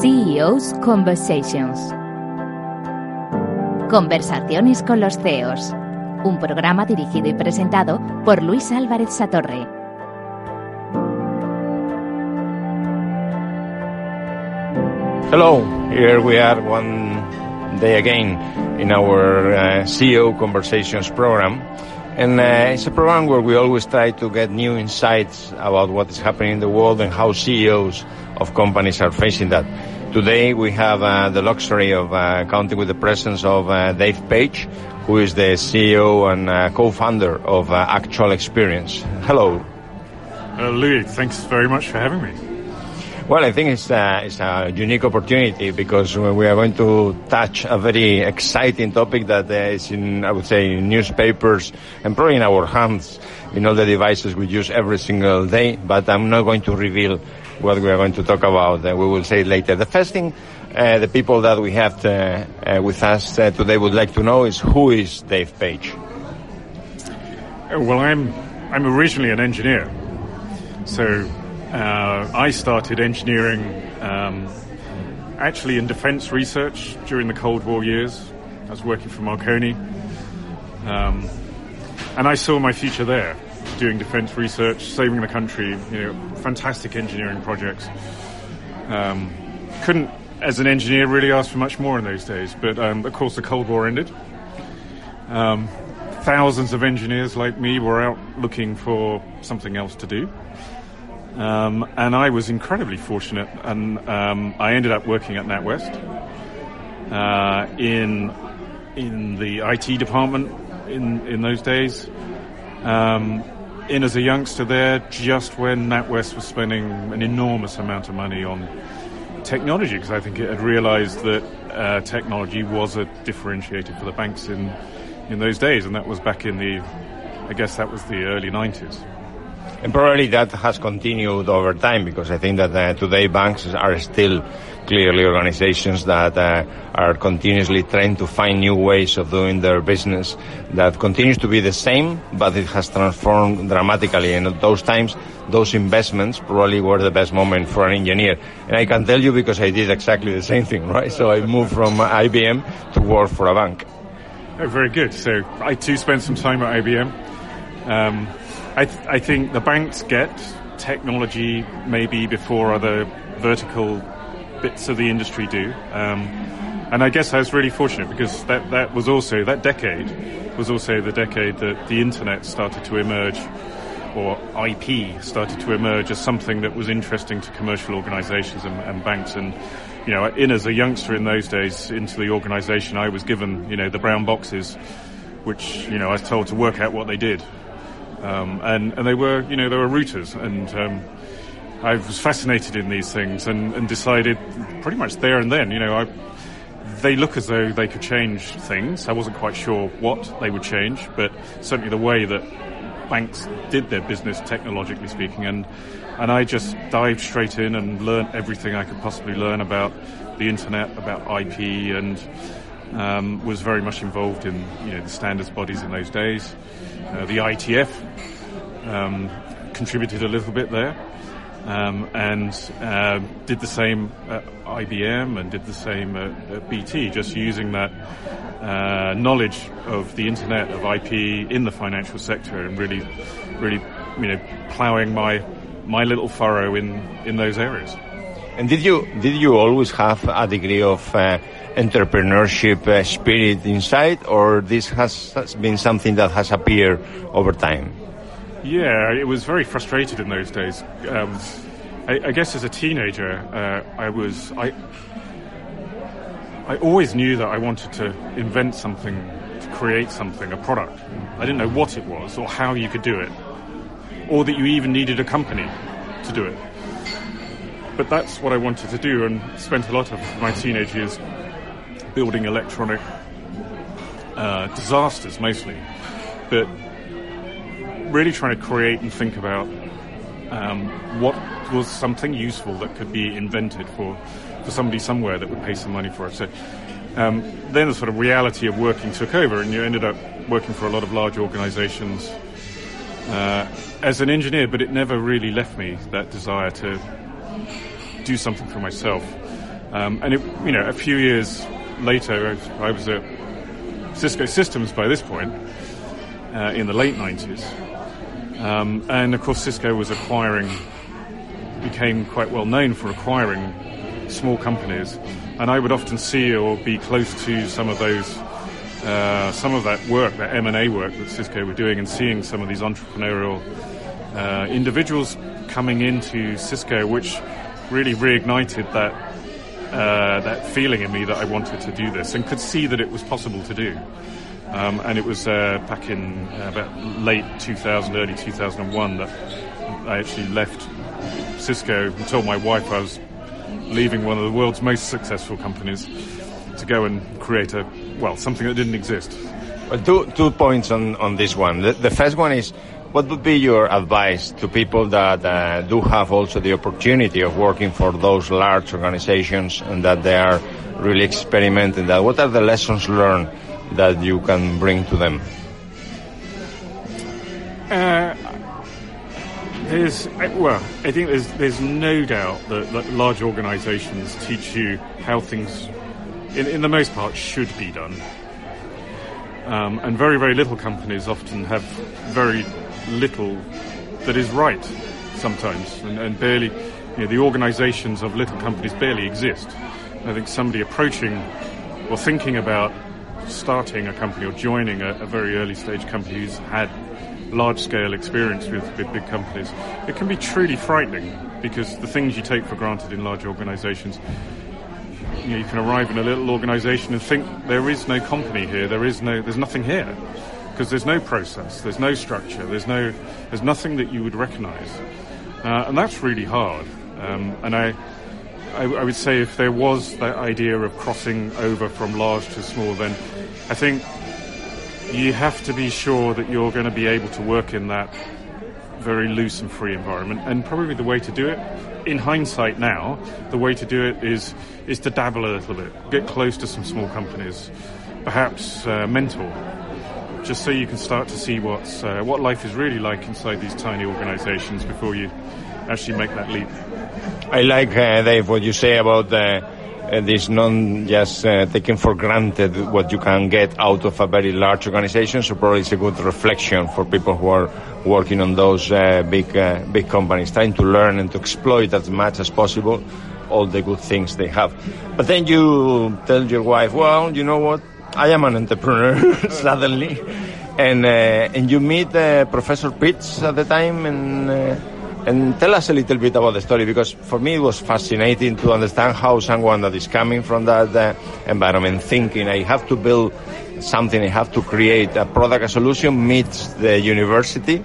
CEO's Conversations. Conversaciones con los CEOs. Un programa dirigido y presentado por Luis Álvarez Satorre. Hello, here we are one day again in our uh, CEO Conversations program. And uh, it's a program where we always try to get new insights about what is happening in the world and how CEOs of companies are facing that. Today we have uh, the luxury of uh, counting with the presence of uh, Dave Page, who is the CEO and uh, co-founder of uh, Actual Experience. Hello. Uh, Louis, thanks very much for having me. Well, I think it's, uh, it's a unique opportunity because we are going to touch a very exciting topic that uh, is in, I would say, in newspapers and probably in our hands in all the devices we use every single day. But I'm not going to reveal what we are going to talk about. Uh, we will say later. The first thing uh, the people that we have to, uh, with us today would like to know is who is Dave Page? Well, I'm I'm originally an engineer, so I started engineering um, actually in defence research during the Cold War years. I was working for Marconi, um, and I saw my future there, doing defence research, saving the country. You know, fantastic engineering projects. Um, couldn't, as an engineer, really ask for much more in those days. But um, of course, the Cold War ended. Um, thousands of engineers like me were out looking for something else to do. Um, and I was incredibly fortunate, and um, I ended up working at NatWest uh, in in the IT department in in those days. Um, in as a youngster there, just when NatWest was spending an enormous amount of money on technology, because I think it had realised that uh, technology was a differentiator for the banks in in those days, and that was back in the, I guess that was the early 90s. And probably that has continued over time because I think that uh, today banks are still clearly organizations that uh, are continuously trying to find new ways of doing their business that continues to be the same, but it has transformed dramatically. And at those times, those investments probably were the best moment for an engineer. And I can tell you because I did exactly the same thing, right? So I moved from IBM to work for a bank. Oh, very good. So I too spent some time at IBM. Um, I, th- I think the banks get technology maybe before other vertical bits of the industry do. Um, and I guess I was really fortunate because that, that was also, that decade was also the decade that the internet started to emerge or IP started to emerge as something that was interesting to commercial organizations and, and banks. And, you know, in as a youngster in those days into the organization, I was given, you know, the brown boxes, which, you know, I was told to work out what they did. Um, and, and they were, you know, they were routers. And um, I was fascinated in these things and, and decided pretty much there and then, you know, I, they look as though they could change things. I wasn't quite sure what they would change, but certainly the way that banks did their business, technologically speaking, and and I just dived straight in and learned everything I could possibly learn about the internet, about IP, and um, was very much involved in you know the standards bodies in those days. Uh, the IETF um, contributed a little bit there. Um, and uh, did the same at IBM and did the same at, at BT, just using that uh, knowledge of the internet, of IP in the financial sector, and really, really, you know, ploughing my my little furrow in in those areas. And did you did you always have a degree of uh, entrepreneurship uh, spirit inside, or this has, has been something that has appeared over time? Yeah, it was very frustrated in those days. Um, I, I, guess as a teenager, uh, I was I. I always knew that I wanted to invent something, to create something, a product. I didn't know what it was or how you could do it, or that you even needed a company to do it. But that's what I wanted to do, and spent a lot of my teenage years building electronic uh, disasters, mostly. But really trying to create and think about um, what was something useful that could be invented for, for somebody somewhere that would pay some money for it. So um, then the sort of reality of working took over, and you ended up working for a lot of large organizations uh, as an engineer, but it never really left me that desire to do something for myself. Um, and it, you know, a few years later, I was at Cisco Systems by this point uh, in the late 90s. Um, and of course, Cisco was acquiring, became quite well known for acquiring small companies. And I would often see or be close to some of those, uh, some of that work, that M&A work that Cisco were doing and seeing some of these entrepreneurial uh, individuals coming into Cisco, which really reignited that uh, that feeling in me that I wanted to do this and could see that it was possible to do. Um, and it was uh, back in uh, about late 2000, early 2001 that I actually left Cisco and told my wife I was leaving one of the world's most successful companies to go and create a, well, something that didn't exist. Well, two, two points on, on this one. The, the first one is what would be your advice to people that uh, do have also the opportunity of working for those large organizations and that they are really experimenting that? What are the lessons learned that you can bring to them? Uh, there's well, I think there's there's no doubt that, that large organisations teach you how things, in, in the most part, should be done. Um, and very very little companies often have very little that is right sometimes, and, and barely, you know, the organisations of little companies barely exist. I think somebody approaching or thinking about starting a company or joining a, a very early stage company who's had large scale experience with, with big companies, it can be truly frightening because the things you take for granted in large organisations you, know, you can arrive in a little organisation and think there is no company here, there is no, there's nothing here. Because there's no process, there's no structure, there's no, there's nothing that you would recognise, uh, and that's really hard. Um, and I, I, I, would say if there was that idea of crossing over from large to small, then I think you have to be sure that you're going to be able to work in that very loose and free environment. And probably the way to do it, in hindsight now, the way to do it is is to dabble a little bit, get close to some small companies, perhaps uh, mentor just so you can start to see what's, uh, what life is really like inside these tiny organizations before you actually make that leap. I like, uh, Dave, what you say about uh, this non just uh, taking for granted what you can get out of a very large organization. So probably it's a good reflection for people who are working on those uh, big, uh, big companies, trying to learn and to exploit as much as possible all the good things they have. But then you tell your wife, well, you know what? I am an entrepreneur suddenly, and uh, and you meet uh, Professor Pitts at the time, and uh, and tell us a little bit about the story because for me it was fascinating to understand how someone that is coming from that uh, environment, thinking I have to build something, I have to create a product, a solution, meets the university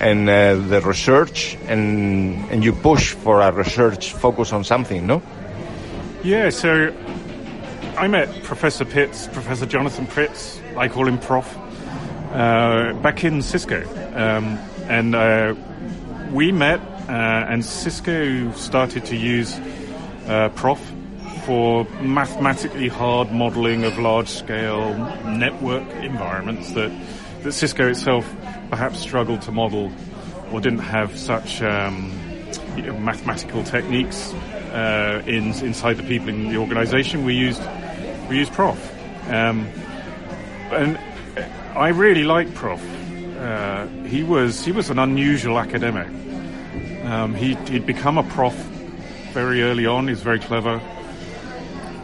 and uh, the research, and and you push for a research focus on something, no? Yeah, so I met Professor Pitts, Professor Jonathan Pitts, I call him Prof, uh, back in Cisco. Um, and uh, we met, uh, and Cisco started to use uh, Prof for mathematically hard modeling of large scale network environments that, that Cisco itself perhaps struggled to model or didn't have such um, you know, mathematical techniques uh, in, inside the people in the organization. We used we use Prof. Um, and I really like Prof. Uh, he was he was an unusual academic. Um, he, would become a prof very early on. He's very clever.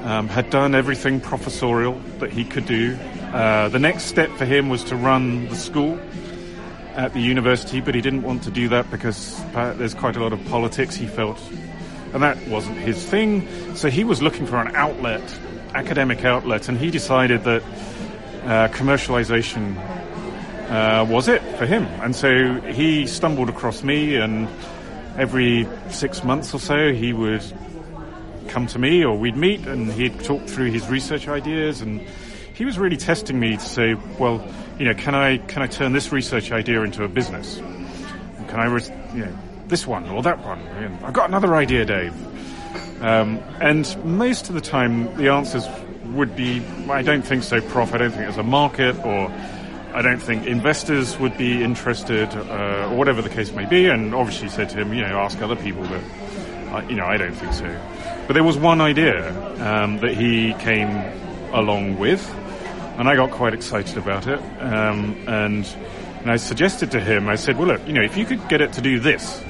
Um, had done everything professorial that he could do. Uh, the next step for him was to run the school at the university, but he didn't want to do that because there's quite a lot of politics. He felt, and that wasn't his thing. So he was looking for an outlet academic outlet, and he decided that uh, commercialization uh, was it for him. And so he stumbled across me, and every six months or so, he would come to me, or we'd meet, and he'd talk through his research ideas, and he was really testing me to say, well, you know, can I can I turn this research idea into a business? Can I, you know, this one or that one? I've got another idea, Dave. Um, and most of the time, the answers would be, I don't think so, Prof. I don't think there's a market, or I don't think investors would be interested, uh, or whatever the case may be. And obviously said to him, you know, ask other people, but, uh, you know, I don't think so. But there was one idea um, that he came along with, and I got quite excited about it. Um, and, and I suggested to him, I said, well, look, you know, if you could get it to do this,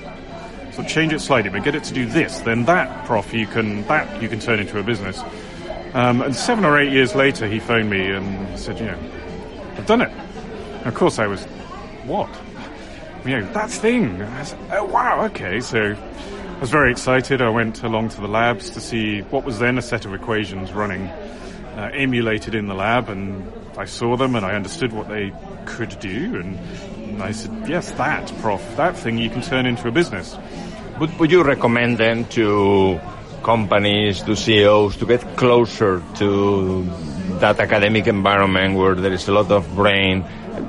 so change it slightly, but get it to do this, then that, prof, you can that you can turn into a business. Um, and seven or eight years later, he phoned me and said, you know, I've done it. Of course, I was, what? You know, that thing. Said, oh, wow, okay. So I was very excited. I went along to the labs to see what was then a set of equations running, uh, emulated in the lab, and I saw them and I understood what they could do. And, and I said, yes, that, prof, that thing you can turn into a business. Would, would you recommend then to companies, to CEOs, to get closer to that academic environment where there is a lot of brain,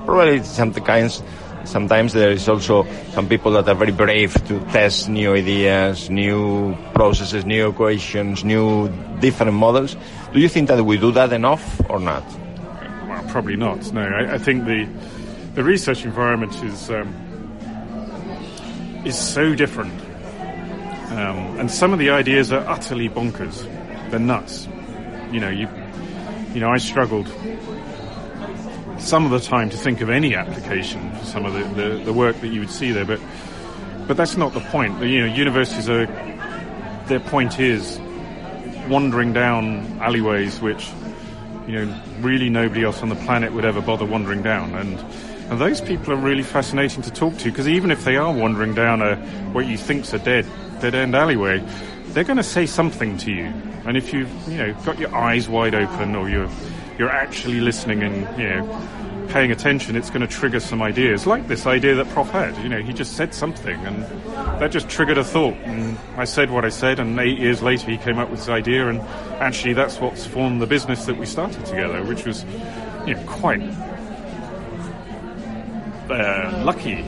probably sometimes sometimes there is also some people that are very brave to test new ideas, new processes, new equations, new different models. Do you think that we do that enough or not? Well, probably not. No, I, I think the the research environment is um, is so different um, and some of the ideas are utterly bonkers. They're nuts. You know, you, you know, I struggled some of the time to think of any application for some of the, the, the work that you would see there, but, but that's not the point. You know, universities are, their point is wandering down alleyways which, you know, really nobody else on the planet would ever bother wandering down. And, and those people are really fascinating to talk to because even if they are wandering down a, what you think's a dead dead end alleyway, they're going to say something to you. And if you've, you know, got your eyes wide open or you're, you're actually listening and, you know, paying attention, it's going to trigger some ideas. Like this idea that Prof had, you know, he just said something and that just triggered a thought. And I said what I said and eight years later he came up with this idea and actually that's what's formed the business that we started together, which was, you know, quite uh, lucky,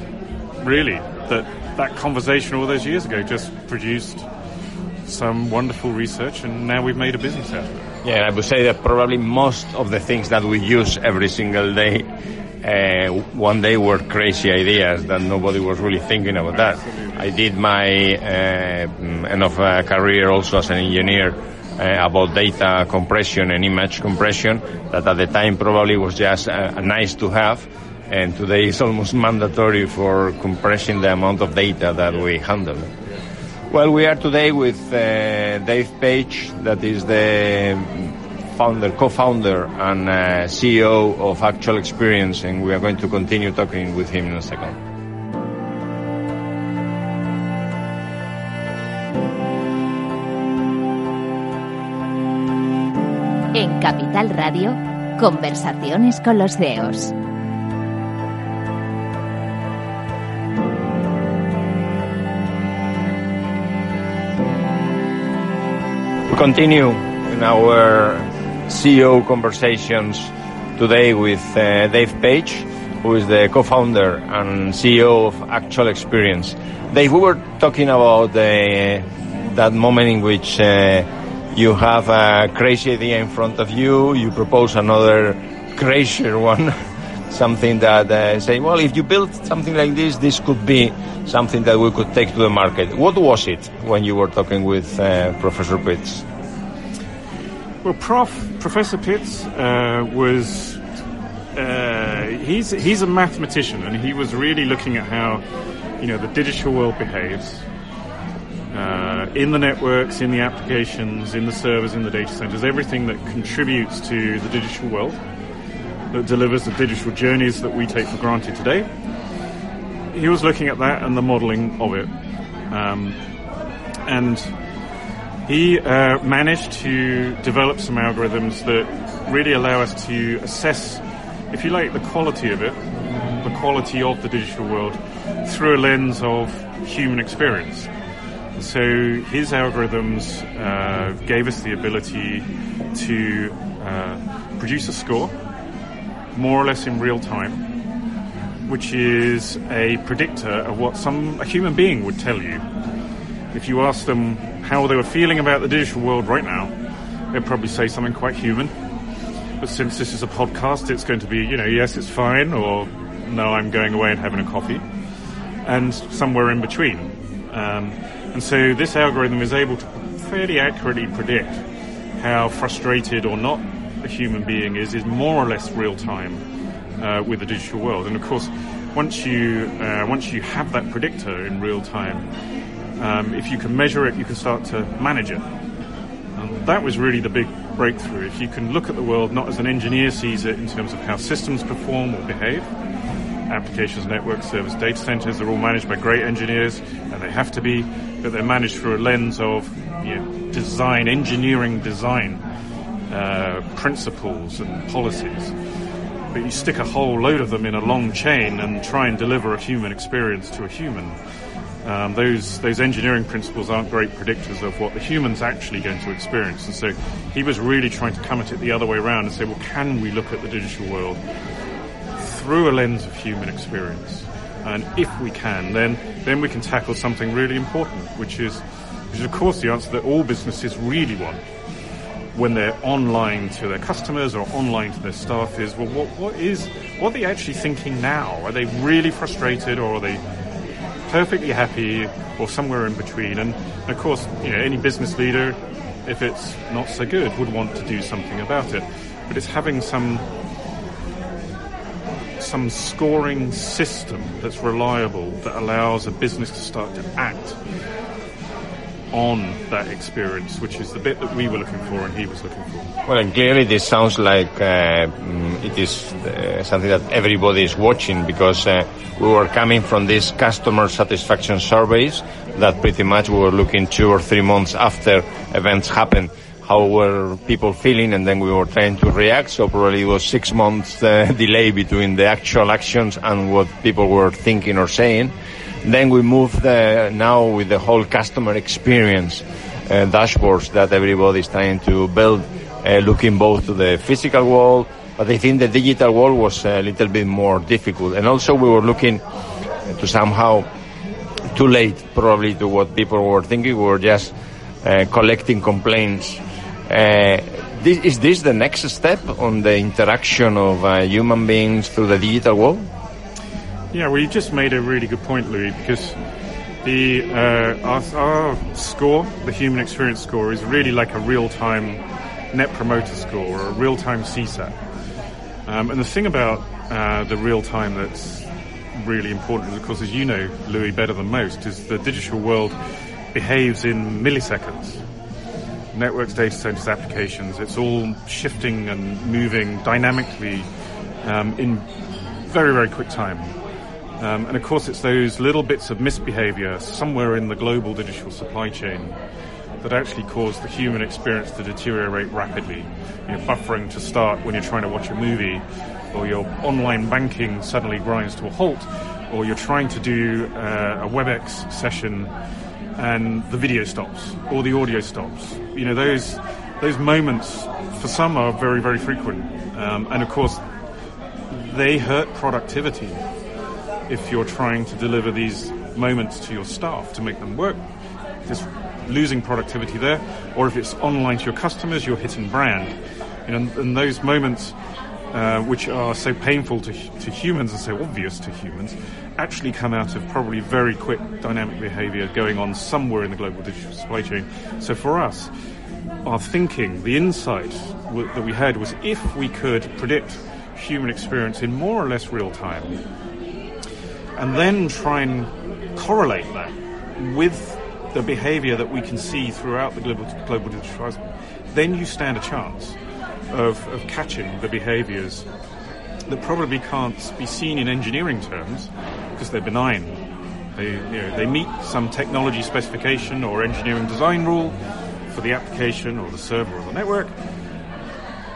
really, that that conversation all those years ago just produced some wonderful research, and now we've made a business out of it. Yeah, I would say that probably most of the things that we use every single day uh, one day were crazy ideas that nobody was really thinking about that. I did my uh, end of career also as an engineer uh, about data compression and image compression that at the time probably was just nice to have and today it's almost mandatory for compressing the amount of data that we handle. Well, we are today with uh, Dave Page, that is the founder, co-founder and uh, CEO of Actual Experience, and we are going to continue talking with him in a second. En Capital Radio, conversaciones con los CEOs. Continue in our CEO conversations today with uh, Dave Page, who is the co-founder and CEO of Actual Experience. Dave, we were talking about uh, that moment in which uh, you have a crazy idea in front of you, you propose another crazier one, something that uh, say, well, if you build something like this, this could be something that we could take to the market. What was it when you were talking with uh, Professor Pitts? Well, Prof. Professor Pitts uh, was uh, he's he's a mathematician, and he was really looking at how you know the digital world behaves uh, in the networks, in the applications, in the servers, in the data centers, everything that contributes to the digital world that delivers the digital journeys that we take for granted today. He was looking at that and the modeling of it, um, and he uh, managed to develop some algorithms that really allow us to assess, if you like, the quality of it, the quality of the digital world through a lens of human experience. So his algorithms uh, gave us the ability to uh, produce a score, more or less in real time, which is a predictor of what some a human being would tell you. If you ask them how they were feeling about the digital world right now, they'd probably say something quite human. But since this is a podcast, it's going to be, you know, yes, it's fine, or no, I'm going away and having a coffee, and somewhere in between. Um, and so this algorithm is able to fairly accurately predict how frustrated or not a human being is is more or less real time uh, with the digital world. And of course, once you uh, once you have that predictor in real time, um, if you can measure it, you can start to manage it. And that was really the big breakthrough. If you can look at the world not as an engineer sees it in terms of how systems perform or behave, applications, networks, service data centers, they're all managed by great engineers, and they have to be, but they're managed through a lens of you know, design, engineering design uh, principles and policies. But you stick a whole load of them in a long chain and try and deliver a human experience to a human. Um, those those engineering principles aren't great predictors of what the human's actually going to experience. And so he was really trying to come at it the other way around and say, well, can we look at the digital world through a lens of human experience? And if we can, then then we can tackle something really important, which is which is of course the answer that all businesses really want when they're online to their customers or online to their staff is, well, what, what is, what are they actually thinking now? Are they really frustrated or are they perfectly happy or somewhere in between? And, of course, you know, any business leader, if it's not so good, would want to do something about it. But it's having some some scoring system that's reliable that allows a business to start to act on that experience, which is the bit that we were looking for and he was looking for. Well, and clearly this sounds like uh, mm, it is uh, something that everybody is watching because uh, we were coming from these customer satisfaction surveys that pretty much we were looking two or three months after events happened. How were people feeling, and then we were trying to react. So probably it was six months uh, delay between the actual actions and what people were thinking or saying. Then we move the, now with the whole customer experience uh, dashboards that everybody is trying to build, uh, looking both to the physical world, but I think the digital world was a little bit more difficult. And also we were looking to somehow too late probably to what people were thinking. We were just uh, collecting complaints. Uh, this, is this the next step on the interaction of uh, human beings through the digital world? Yeah, well, you just made a really good point, Louis, because the uh, our, our, score, the human experience score, is really like a real-time net promoter score or a real-time CSAT. Um, and the thing about uh, the real-time that's really important, of course, as you know, Louis, better than most, is the digital world behaves in milliseconds. Networks, data centers, applications, it's all shifting and moving dynamically um, in very, very quick time. Um, and of course, it's those little bits of misbehavior somewhere in the global digital supply chain that actually cause the human experience to deteriorate rapidly. You know, buffering to start when you're trying to watch a movie, or your online banking suddenly grinds to a halt, or you're trying to do uh, a WebEx session and the video stops, or the audio stops. You know, those those moments for some are very, very frequent. Um, and of course, they hurt productivity if you're trying to deliver these moments to your staff to make them work. There's losing productivity there, or if it's online to your customers, you're hitting brand. You know, and those moments, uh, which are so painful to, to humans and so obvious to humans, actually come out of probably very quick dynamic behavior going on somewhere in the global digital supply chain. So for us, our thinking, the insight w- that we had was if we could predict human experience in more or less real time, and then try and correlate that with the behavior that we can see throughout the global, global digital then you stand a chance of, of catching the behaviors that probably can't be seen in engineering terms because they're benign. They, you know, they meet some technology specification or engineering design rule for the application or the server or the network,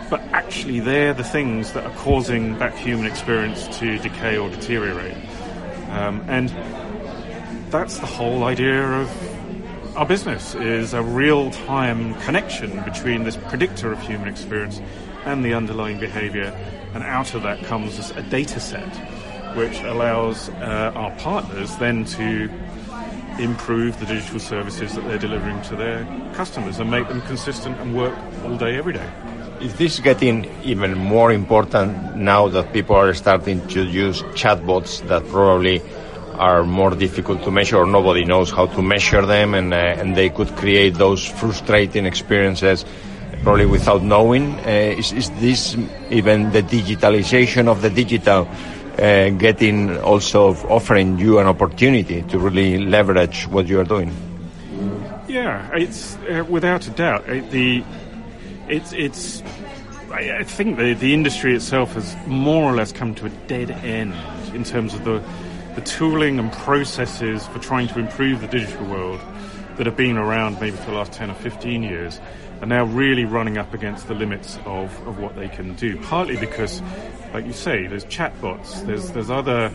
but actually they're the things that are causing that human experience to decay or deteriorate. Um, and that's the whole idea of our business is a real-time connection between this predictor of human experience and the underlying behavior. And out of that comes a data set which allows uh, our partners then to improve the digital services that they're delivering to their customers and make them consistent and work all day, every day. Is this getting even more important now that people are starting to use chatbots that probably are more difficult to measure or nobody knows how to measure them and, uh, and they could create those frustrating experiences probably without knowing. Uh, is, is, this even the digitalization of the digital uh, getting also offering you an opportunity to really leverage what you are doing? Yeah, it's uh, without a doubt it, the it's it's. I, think the the industry itself has more or less come to a dead end in terms of the the tooling and processes for trying to improve the digital world that have been around maybe for the last 10 or 15 years are now really running up against the limits of, of what they can do. Partly because, like you say, there's chatbots, there's, there's other,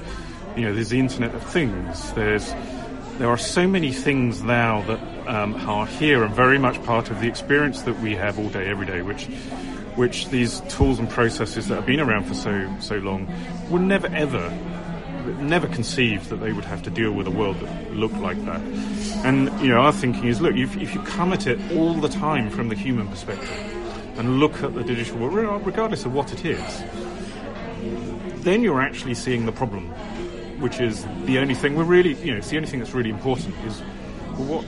you know, there's the Internet of Things, there's, there are so many things now that um, are here and very much part of the experience that we have all day, every day, which which these tools and processes that have been around for so so long were never ever never conceived that they would have to deal with a world that looked like that. And you know, our thinking is, look, if, if you come at it all the time from the human perspective and look at the digital world, regardless of what it is, then you're actually seeing the problem, which is the only thing we're really, you know, it's the only thing that's really important is what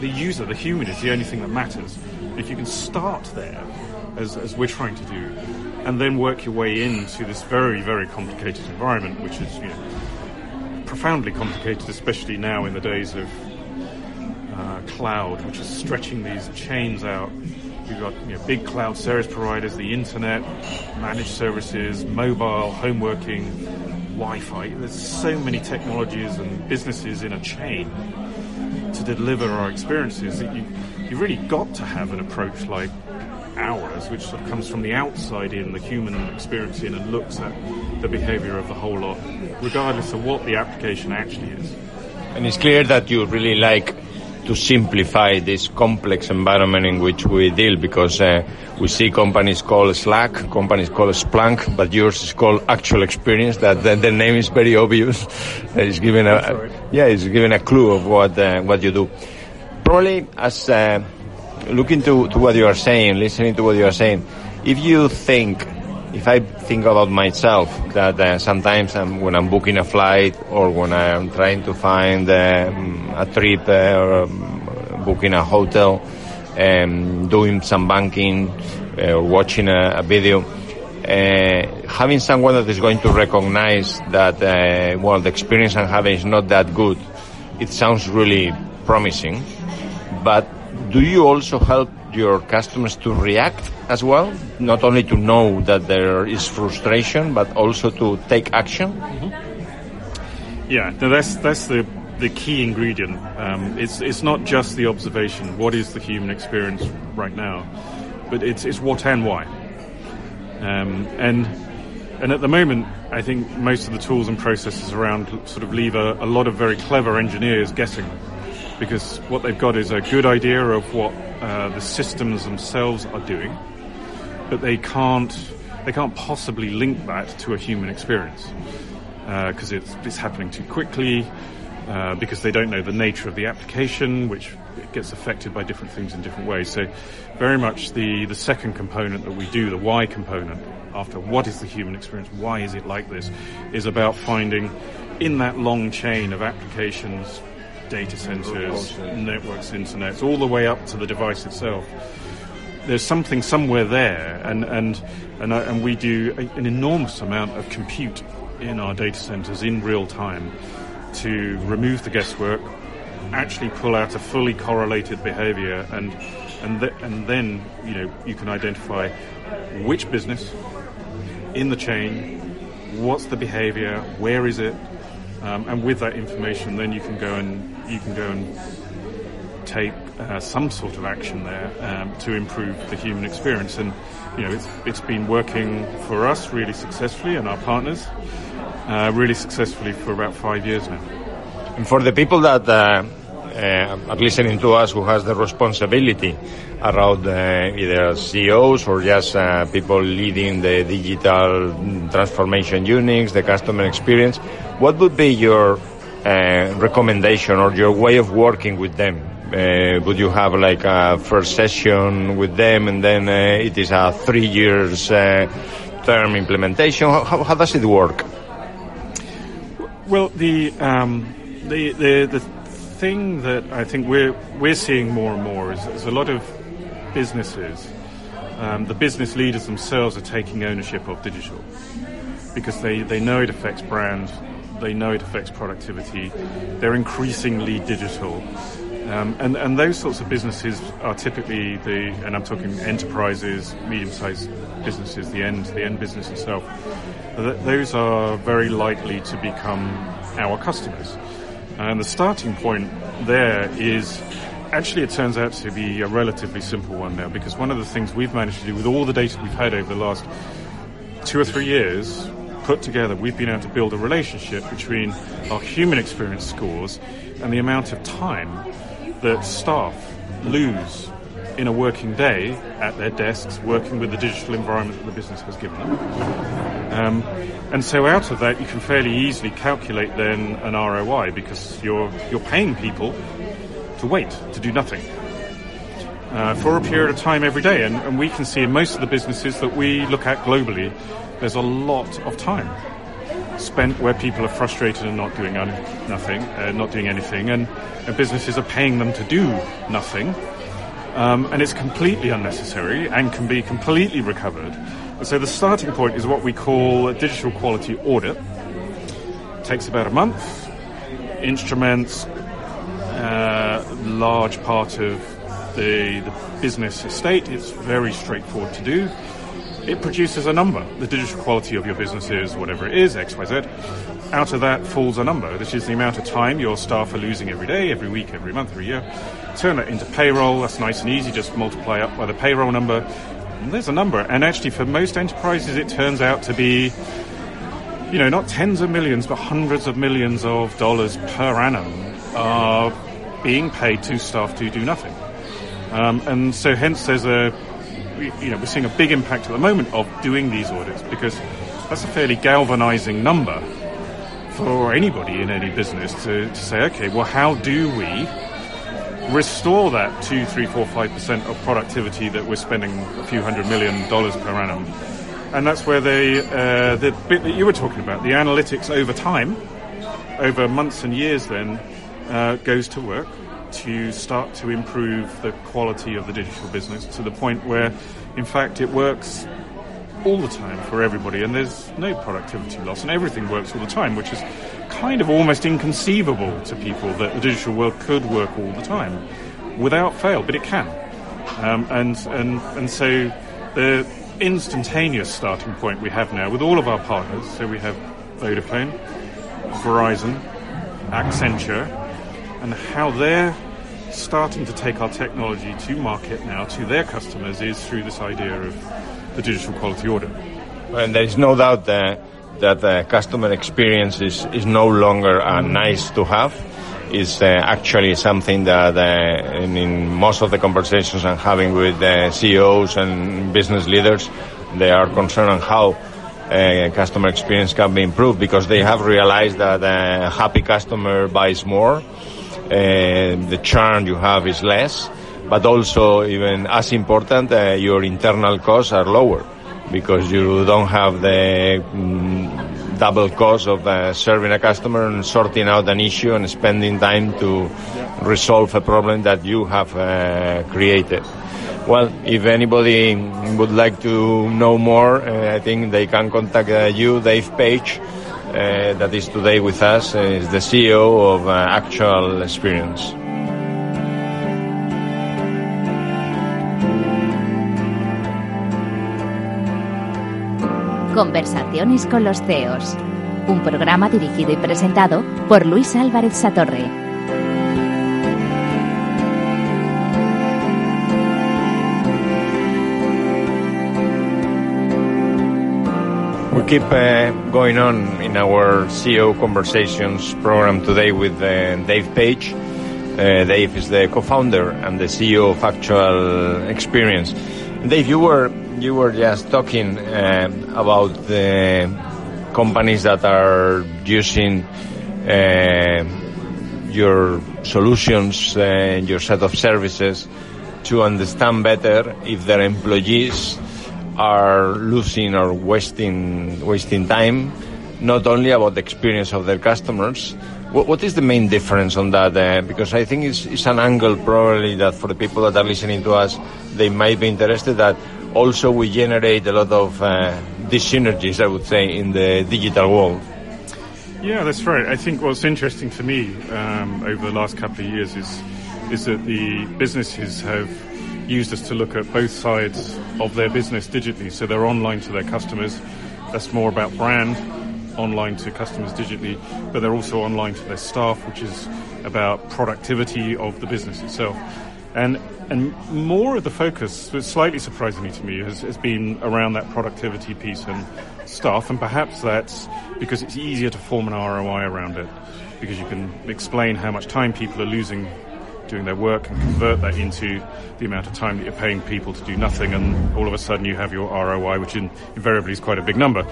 the user, the human, is the only thing that matters. If you can start there, as, as we're trying to do, and then work your way into this very, very complicated environment, which is you know, profoundly complicated, especially now in the days of uh, cloud, which is stretching these chains out. You've got you know, big cloud service providers, the internet, managed services, mobile, home working, Wi-Fi. There's so many technologies and businesses in a chain to deliver our experiences that you, you really got to have an approach like ours, which sort of comes from the outside in, the human experience in, and looks at the behavior of the whole lot, regardless of what the application actually is. And it's clear that you really like to simplify this complex environment in which we deal because uh, we see companies called Slack, companies called Splunk, but yours is called actual experience. That the, the name is very obvious. it's giving a, a, yeah, it's giving a clue of what uh, what you do. Probably as uh, looking to, to what you are saying, listening to what you are saying, if you think, if I think about myself, that uh, sometimes I'm, when I'm booking a flight or when I'm trying to find um, a trip uh, or um, booking a hotel, um, doing some banking, uh, watching a, a video, uh, having someone that is going to recognize that, uh, well, the experience I'm having is not that good, it sounds really promising. But do you also help your customers to react as well? Not only to know that there is frustration, but also to take action? Mm-hmm. Yeah, no, that's, that's the, the key ingredient. Um, it's, it's not just the observation, what is the human experience right now, but it's, it's what and why. Um, and, and at the moment, I think most of the tools and processes around sort of leave a, a lot of very clever engineers guessing because what they've got is a good idea of what uh, the systems themselves are doing, but they can't they can't possibly link that to a human experience because uh, it's, it's happening too quickly. Uh, because they don't know the nature of the application, which gets affected by different things in different ways. So, very much the, the second component that we do, the why component, after what is the human experience, why is it like this, is about finding in that long chain of applications, data centers, networks, internets, all the way up to the device itself. There's something somewhere there, and and and, uh, and we do an enormous amount of compute in our data centers in real time to remove the guesswork, actually pull out a fully correlated behavior, and and th- and then you know you can identify which business in the chain, what's the behavior, where is it, um, and with that information, then you can go and you can go and take uh, some sort of action there um, to improve the human experience. And you know, it's it's been working for us really successfully and our partners uh, really successfully for about five years now. And for the people that uh, uh are listening to us who has the responsibility around uh, either CEOs or just uh, people leading the digital transformation units, the customer experience, what would be your uh, recommendation or your way of working with them? Uh, would you have like a first session with them and then uh, it is a three years term implementation? How, how, does it work? Well, the, um, the, the, the thing that I think we're, we're seeing more and more is there's a lot of businesses, um, the business leaders themselves are taking ownership of digital because they, they know it affects brand, they know it affects productivity, they're increasingly digital. Um, and, and those sorts of businesses are typically the, and I'm talking enterprises, medium-sized businesses, the end, the end business itself. Those are very likely to become our customers. And the starting point there is actually it turns out to be a relatively simple one now because one of the things we've managed to do with all the data we've had over the last two or three years put together, we've been able to build a relationship between our human experience scores and the amount of time that staff lose in a working day at their desks working with the digital environment that the business has given them. Um, and so out of that, you can fairly easily calculate then an ROI because you're, you're paying people to wait, to do nothing. Uh, for a period of time every day. And, and we can see in most of the businesses that we look at globally, there's a lot of time spent where people are frustrated and not doing un- nothing, uh, not doing anything, and, and, businesses are paying them to do nothing. Um, and it's completely unnecessary and can be completely recovered. So the starting point is what we call a digital quality audit. It takes about a month. Instruments uh, large part of the, the business estate. It's very straightforward to do it produces a number. The digital quality of your business is whatever it is, XYZ. Out of that falls a number. This is the amount of time your staff are losing every day, every week, every month, every year. Turn that into payroll. That's nice and easy. Just multiply up by the payroll number. There's a number. And actually, for most enterprises, it turns out to be, you know, not tens of millions, but hundreds of millions of dollars per annum are being paid to staff to do nothing. Um, and so hence there's a you know, we're seeing a big impact at the moment of doing these audits because that's a fairly galvanizing number for anybody in any business to, to say, okay, well, how do we restore that two, three, four, five percent of productivity that we're spending a few hundred million dollars per annum? And that's where uh, the bit that you were talking about, the analytics over time, over months and years, then uh, goes to work to start to improve the quality of the digital business to the point where, in fact, it works all the time for everybody and there's no productivity loss and everything works all the time, which is kind of almost inconceivable to people that the digital world could work all the time without fail, but it can. Um, and, and, and so the instantaneous starting point we have now with all of our partners, so we have Vodafone, Verizon, Accenture, and how they're starting to take our technology to market now to their customers is through this idea of the digital quality audit. And there is no doubt that, that the customer experience is, is no longer a nice to have. It's uh, actually something that uh, in, in, most of the conversations I'm having with uh, CEOs and business leaders, they are concerned on how uh, customer experience can be improved because they have realized that a happy customer buys more the churn you have is less, but also even as important, uh, your internal costs are lower because you don't have the mm, double cost of uh, serving a customer and sorting out an issue and spending time to resolve a problem that you have uh, created. Well, if anybody would like to know more, uh, I think they can contact uh, you, Dave Page, uh, that is today with us is the CEO of uh, Actual Experience. Conversaciones con los CEOs, un programa dirigido y presentado por Luis Álvarez Satorre. We keep uh, going on in our CEO Conversations program today with uh, Dave Page. Uh, Dave is the co-founder and the CEO of Actual Experience. Dave, you were you were just talking uh, about the companies that are using uh, your solutions and your set of services to understand better if their employees are losing or wasting wasting time not only about the experience of their customers. What, what is the main difference on that? Uh, because I think it's, it's, an angle probably that for the people that are listening to us, they might be interested that also we generate a lot of uh, synergies, I would say, in the digital world. Yeah, that's right. I think what's interesting for me um, over the last couple of years is is that the businesses have used us to look at both sides of their business digitally. So they're online to their customers. That's more about brand, online to customers digitally, but they're also online to their staff, which is about productivity of the business itself. And and more of the focus, slightly surprisingly to me, has, has been around that productivity piece and staff, and perhaps that's because it's easier to form an ROI around it, because you can explain how much time people are losing doing their work and convert that into the amount of time that you're paying people to do nothing, and all of a sudden you have your ROI, which in, invariably is quite a big number.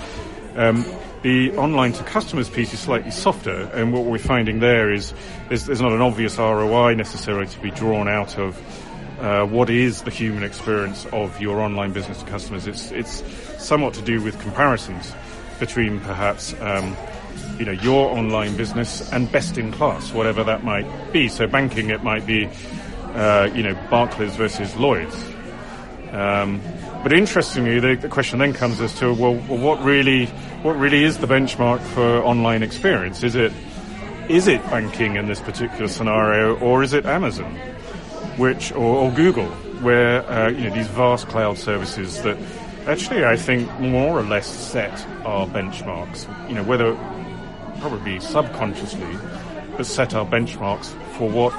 Um, the online to customers piece is slightly softer, and what we're finding there is there's, there's not an obvious ROI necessarily to be drawn out of uh, what is the human experience of your online business to customers. It's it's somewhat to do with comparisons between perhaps um, you know your online business and best in class, whatever that might be. So banking, it might be uh, you know Barclays versus Lloyd's. Um, but interestingly, the, the, question then comes as to well, well, what really what really is the benchmark for online experience? Is it is it banking in this particular scenario, or is it Amazon? which or, or Google, where uh, you know these vast cloud services that actually I think more or less set our benchmarks. You know whether probably subconsciously, but set our benchmarks for what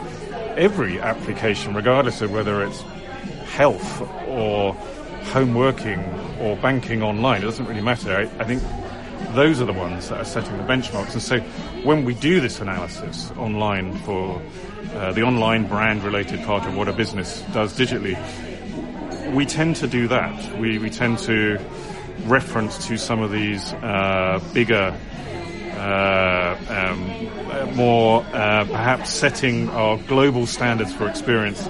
every application, regardless of whether it's health or home working or banking online, it doesn't really matter. I, I think those are the ones that are setting the benchmarks. And so when we do this analysis online for uh, the online brand related part of what a business does digitally, we tend to do that. We, we tend to reference to some of these uh, bigger, uh, um, more uh, perhaps setting our global standards for experience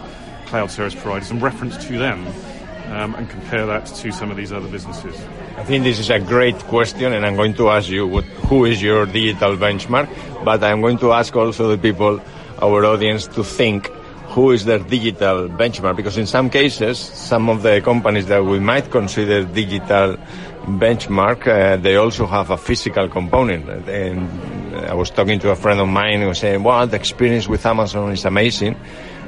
cloud service providers and reference to them um, and compare that to some of these other businesses. I think this is a great question, and I'm going to ask you what, who is your digital benchmark, but I'm going to ask also the people our audience to think who is their digital benchmark because in some cases some of the companies that we might consider digital benchmark uh, they also have a physical component. And I was talking to a friend of mine who was saying well the experience with Amazon is amazing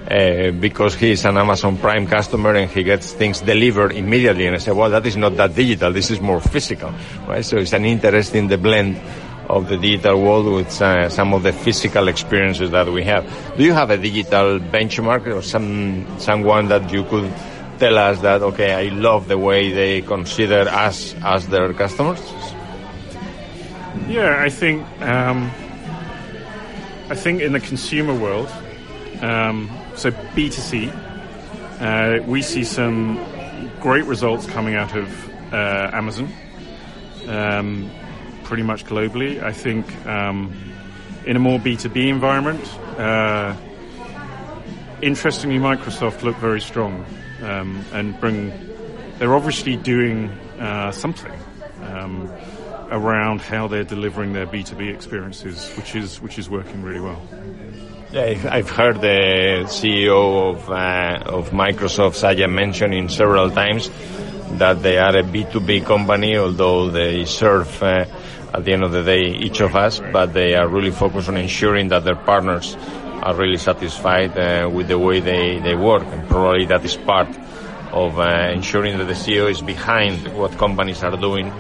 uh, because he's an Amazon Prime customer and he gets things delivered immediately and I said well that is not that digital this is more physical right so it's an interesting the blend of the digital world with uh, some of the physical experiences that we have. Do you have a digital benchmark or some someone that you could tell us that okay, I love the way they consider us as their customers? Yeah, I think um, I think in the consumer world, um, so B two C, uh, we see some great results coming out of uh, Amazon. Um, pretty much globally. I think um, in a more B2B environment, uh, interestingly, Microsoft look very strong um, and bring. They're obviously doing uh, something um, around how they're delivering their B2B experiences, which is which is working really well. I've heard the CEO of uh, of Microsoft, Satya, mentioning several times that they are a B2B company, although they serve uh, at the end of the day each of us, but they are really focused on ensuring that their partners are really satisfied uh, with the way they, they work. And probably that is part of uh, ensuring that the CEO is behind what companies are doing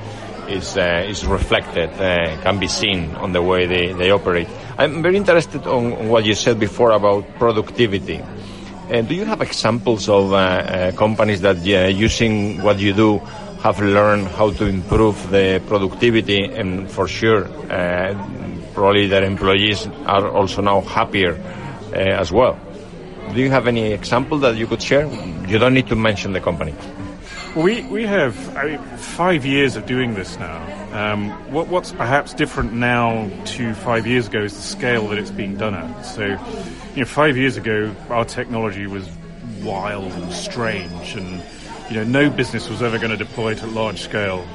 is, uh, is reflected, uh, can be seen on the way they, they operate. I'm very interested on what you said before about productivity. Uh, do you have examples of uh, companies that using what you do have learned how to improve the productivity and for sure uh, probably their employees are also now happier uh, as well. Do you have any example that you could share? You don't need to mention the company. We, we have I mean, five years of doing this now. Um, what, what's perhaps different now to five years ago is the scale that it's being done at. So, you know, five years ago, our technology was wild and strange and you know, no business was ever going to deploy it at large scale.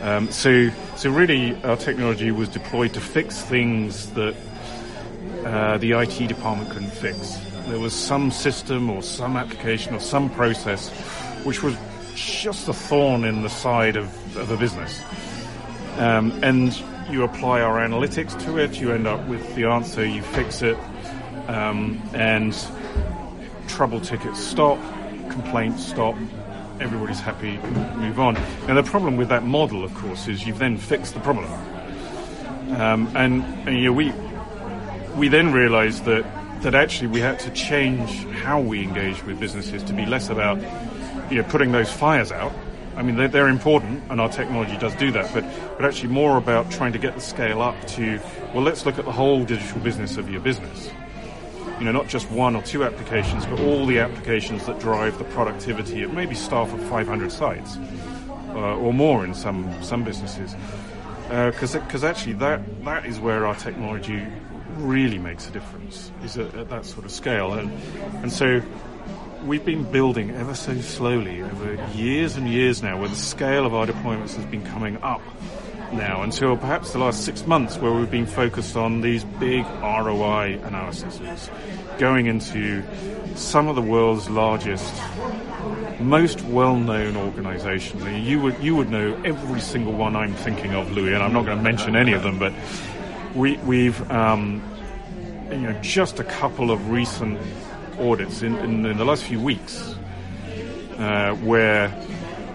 Um, so, so really, our technology was deployed to fix things that uh, the IT department couldn't fix. There was some system or some application or some process which was just a thorn in the side of, of a business. Um, and you apply our analytics to it, you end up with the answer, you fix it, um, and trouble tickets stop, complaints stop, everybody's happy, move on. Now the problem with that model, of course, is you've then fixed the problem. Um, and, and you know, we we then realised that that actually we had to change how we engage with businesses to be less about you know putting those fires out. I mean, they're, they're important, and our technology does do that, but but actually more about trying to get the scale up to well, let's look at the whole digital business of your business you know, not just one or two applications, but all the applications that drive the productivity of maybe staff of 500 sites uh, or more in some some businesses. Because uh, because actually that that is where our technology really makes a difference is at, at that sort of scale, and and so we've been building ever so slowly over years and years now, where the scale of our deployments has been coming up now until perhaps the last six months where we've been focused on these big ROI analyses, going into some of the world's largest, most well-known organizations. You would, you would know every single one I'm thinking of, Louis, and I'm not going to mention any of them, but we, we've, um, you know, just a couple of recent audits in, in, in the last few weeks uh, where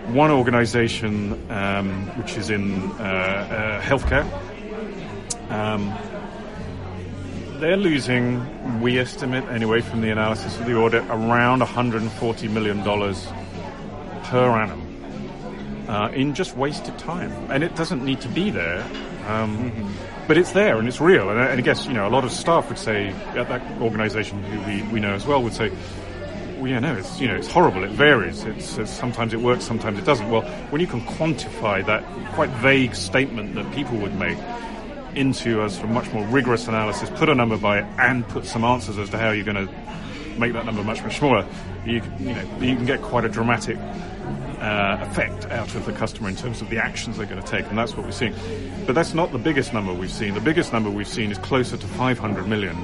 one organization um, which is in uh, uh, healthcare. Um, they're losing, we estimate anyway from the analysis of the audit, around $140 million per annum uh, in just wasted time. And it doesn't need to be there. Um, mm-hmm. But it's there and it's real. And, uh, and I guess, you know, a lot of staff would say, at that organization who we, we know as well, would say, well, yeah, no, it's you know it's horrible. It varies. It's, it's, sometimes it works, sometimes it doesn't. Well, when you can quantify that quite vague statement that people would make into a of much more rigorous analysis, put a number by it, and put some answers as to how you're going to make that number much much smaller, you you know you can get quite a dramatic uh, effect out of the customer in terms of the actions they're going to take, and that's what we're seeing. But that's not the biggest number we've seen. The biggest number we've seen is closer to 500 million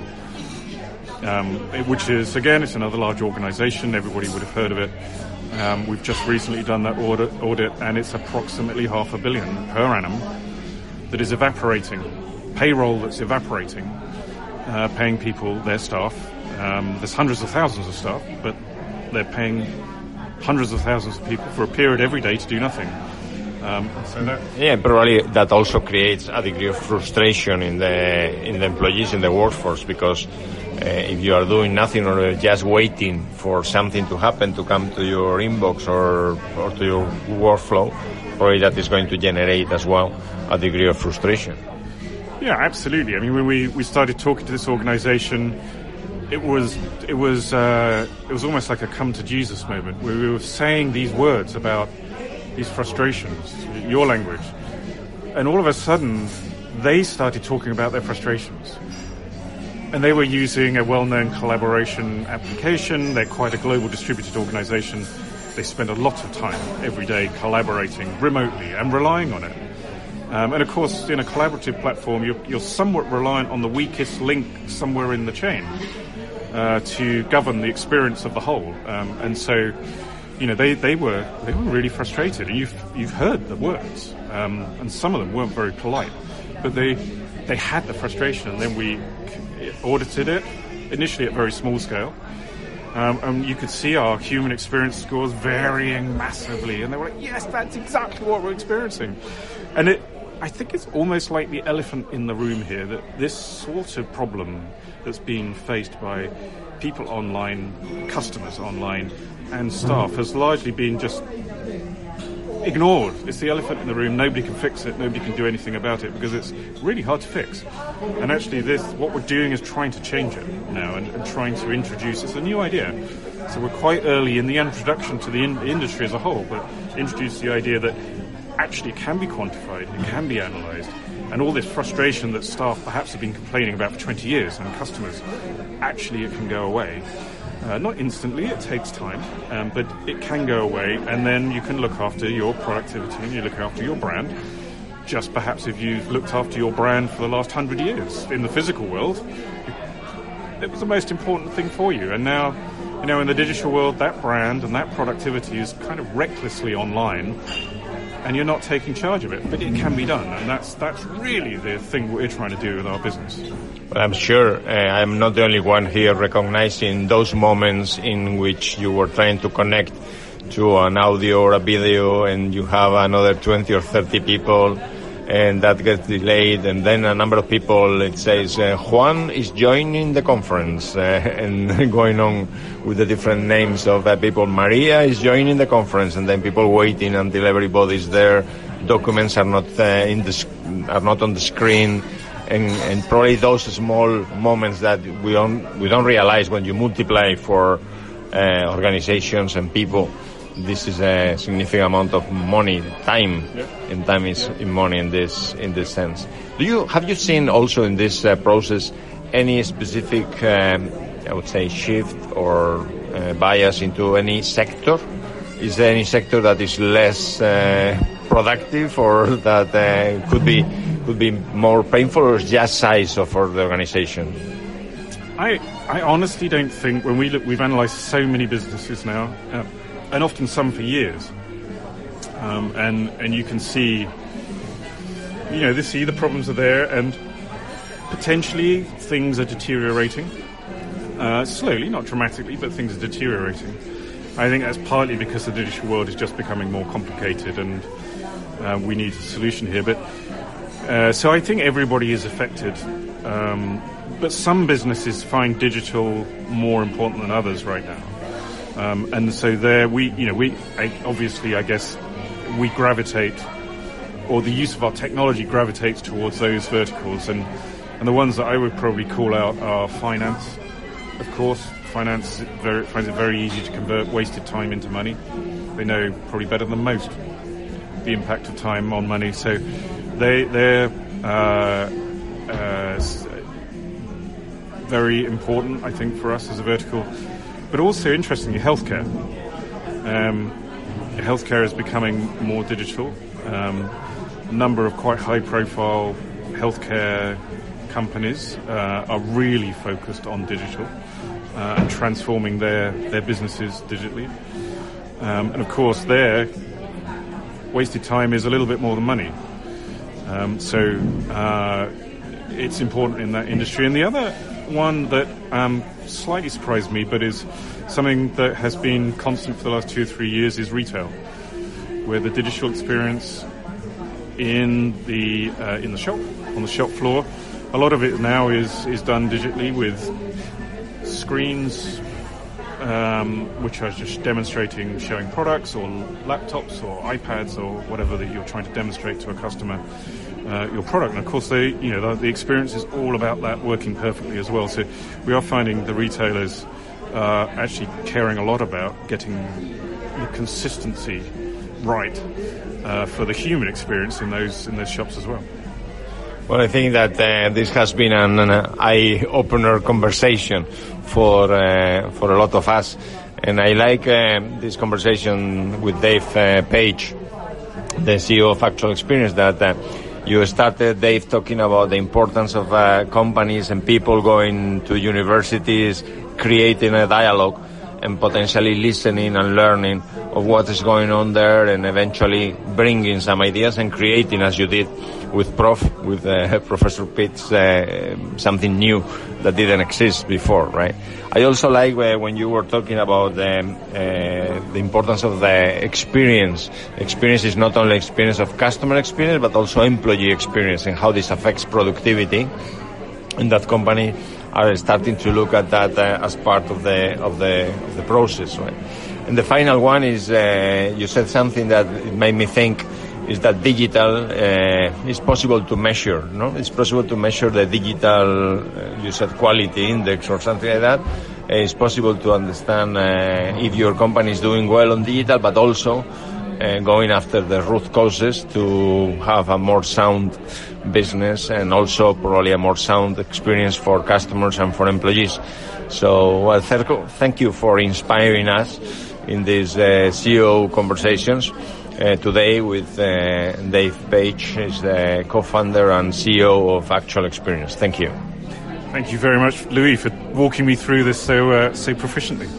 um, which is, again, it's another large organization. Everybody would have heard of it. Um, we've just recently done that audit, audit, and it's approximately half a billion per annum that is evaporating. Payroll that's evaporating, uh, paying people, their staff. Um, there's hundreds of thousands of staff, but they're paying hundreds of thousands of people for a period every day to do nothing. Um, so that yeah, probably that also creates a degree of frustration in the in the employees in the workforce because uh, if you are doing nothing or just waiting for something to happen to come to your inbox or, or to your workflow, probably that is going to generate as well a degree of frustration. Yeah, absolutely. I mean, when we, we started talking to this organization, it was it was uh, it was almost like a come to Jesus moment where we were saying these words about these frustrations, your language, and all of a sudden they started talking about their frustrations and they were using a well-known collaboration application. They're quite a global distributed organization. They spend a lot of time every day collaborating remotely and relying on it. Um, and of course, in a collaborative platform, you're, you're, somewhat reliant on the weakest link somewhere in the chain uh, to govern the experience of the whole. Um, and so, you know, they, they were they were really frustrated. And you've you've heard the words, um, and some of them weren't very polite, but they they had the frustration. And then we audited it, initially at very small scale. Um, and you could see our human experience scores varying massively. And they were like, yes, that's exactly what we're experiencing. And it, I think it's almost like the elephant in the room here that this sort of problem that's being faced by people online, customers online, and staff has largely been just ignored. It's the elephant in the room. Nobody can fix it. Nobody can do anything about it because it's really hard to fix. And actually, this what we're doing is trying to change it now and, and trying to introduce. It's a new idea. So we're quite early in the introduction to the in- industry as a whole, but introduce the idea that actually it can be quantified, it can be analysed, and all this frustration that staff perhaps have been complaining about for 20 years and customers, actually it can go away. Uh, not instantly, it takes time, um, but it can go away, and then you can look after your productivity and you look after your brand. Just perhaps if you've looked after your brand for the last hundred years in the physical world, it was the most important thing for you. And now, you know, in the digital world, that brand and that productivity is kind of recklessly online, and you're not taking charge of it. But it can be done, and that's that's really the thing we're trying to do with our business. Well, I'm sure uh, I'm not the only one here recognizing those moments in which you were trying to connect to an audio or a video and you have another 20 or 30 people and that gets delayed. And then a number of people it says uh, Juan is joining the conference uh, and going on with the different names of uh, people. Maria is joining the conference and then people waiting until everybody's there. Documents are not uh, in the are not on the screen. And, and probably those small moments that we don't we don't realize when you multiply for uh, organizations and people this is a significant amount of money, time, Yeah. and time is in money in this in this sense. Do you have you seen also in this uh, process any specific, um, I would say, shift or uh, bias into any sector? Is there any sector that is less uh, productive or that uh, could be could be more painful, or just size of for the organization? I, I honestly don't think when we look, we've analysed so many businesses now, uh, and often some for years, um, and and you can see, you know, they see the problems are there, and potentially things are deteriorating uh, slowly, not dramatically, but things are deteriorating. I think that's partly because the digital world is just becoming more complicated, and uh, we need a solution here. But uh, so I think everybody is affected. Um, but some businesses find digital more important than others right now. Um, and so there we, you know, we, obviously, I guess we gravitate, or the use of our technology gravitates towards those verticals. And, and the ones that I would probably call out are finance, of course. Finance very, finds it very easy to convert wasted time into money. They know probably better than most the impact of time on money. So they they're uh, uh, very important, I think, for us as a vertical. But also, interestingly, healthcare. Um, healthcare is becoming more digital. Um, a number of quite high-profile healthcare companies uh, are really focused on digital uh, and transforming their their businesses digitally. Um, and of course, there wasted time is a little bit more than money. Um, so uh, it's important in that industry. And the other one that um, slightly surprised me, but is something that has been constant for the last two or three years, is retail, where the digital experience in the uh, in the shop on the shop floor, a lot of it now is is done digitally with screens, um, which are just demonstrating, showing products or laptops or iPads or whatever that you're trying to demonstrate to a customer uh, your product. And of course, they, you know, the, the experience is all about that working perfectly as well. So we are finding the retailers uh, actually caring a lot about getting the consistency right uh, for the human experience in those in those shops as well. Well, I think that uh, this has been an, an eye-opener conversation for uh, for a lot of us, and I like uh, this conversation with Dave uh, Page, the CEO of Actual Experience. That uh, you started, Dave, talking about the importance of uh, companies and people going to universities, creating a dialogue, and potentially listening and learning of what is going on there, and eventually bringing some ideas and creating, as you did with Prof, with uh, Professor Pitts, uh, something new that didn't exist before, right? I also like uh, when you were talking about um, uh, the importance of the experience. Experience is not only experience of customer experience, but also employee experience and how this affects productivity. And that company are starting to look at that uh, as part of the of the of the process, right? And the final one is you said something that made me think is that digital uh, is possible to measure. No, it's possible to measure the digital. Uh, you said quality index or something like that. Uh, it's possible to understand uh, if your company is doing well on digital, but also uh, going after the root causes to have a more sound business and also probably a more sound experience for customers and for employees. So, well, thank you for inspiring us in these uh, CEO conversations. Uh, today with uh, Dave Page, is the co-founder and CEO of Actual Experience. Thank you. Thank you very much, Louis, for walking me through this so uh, so proficiently.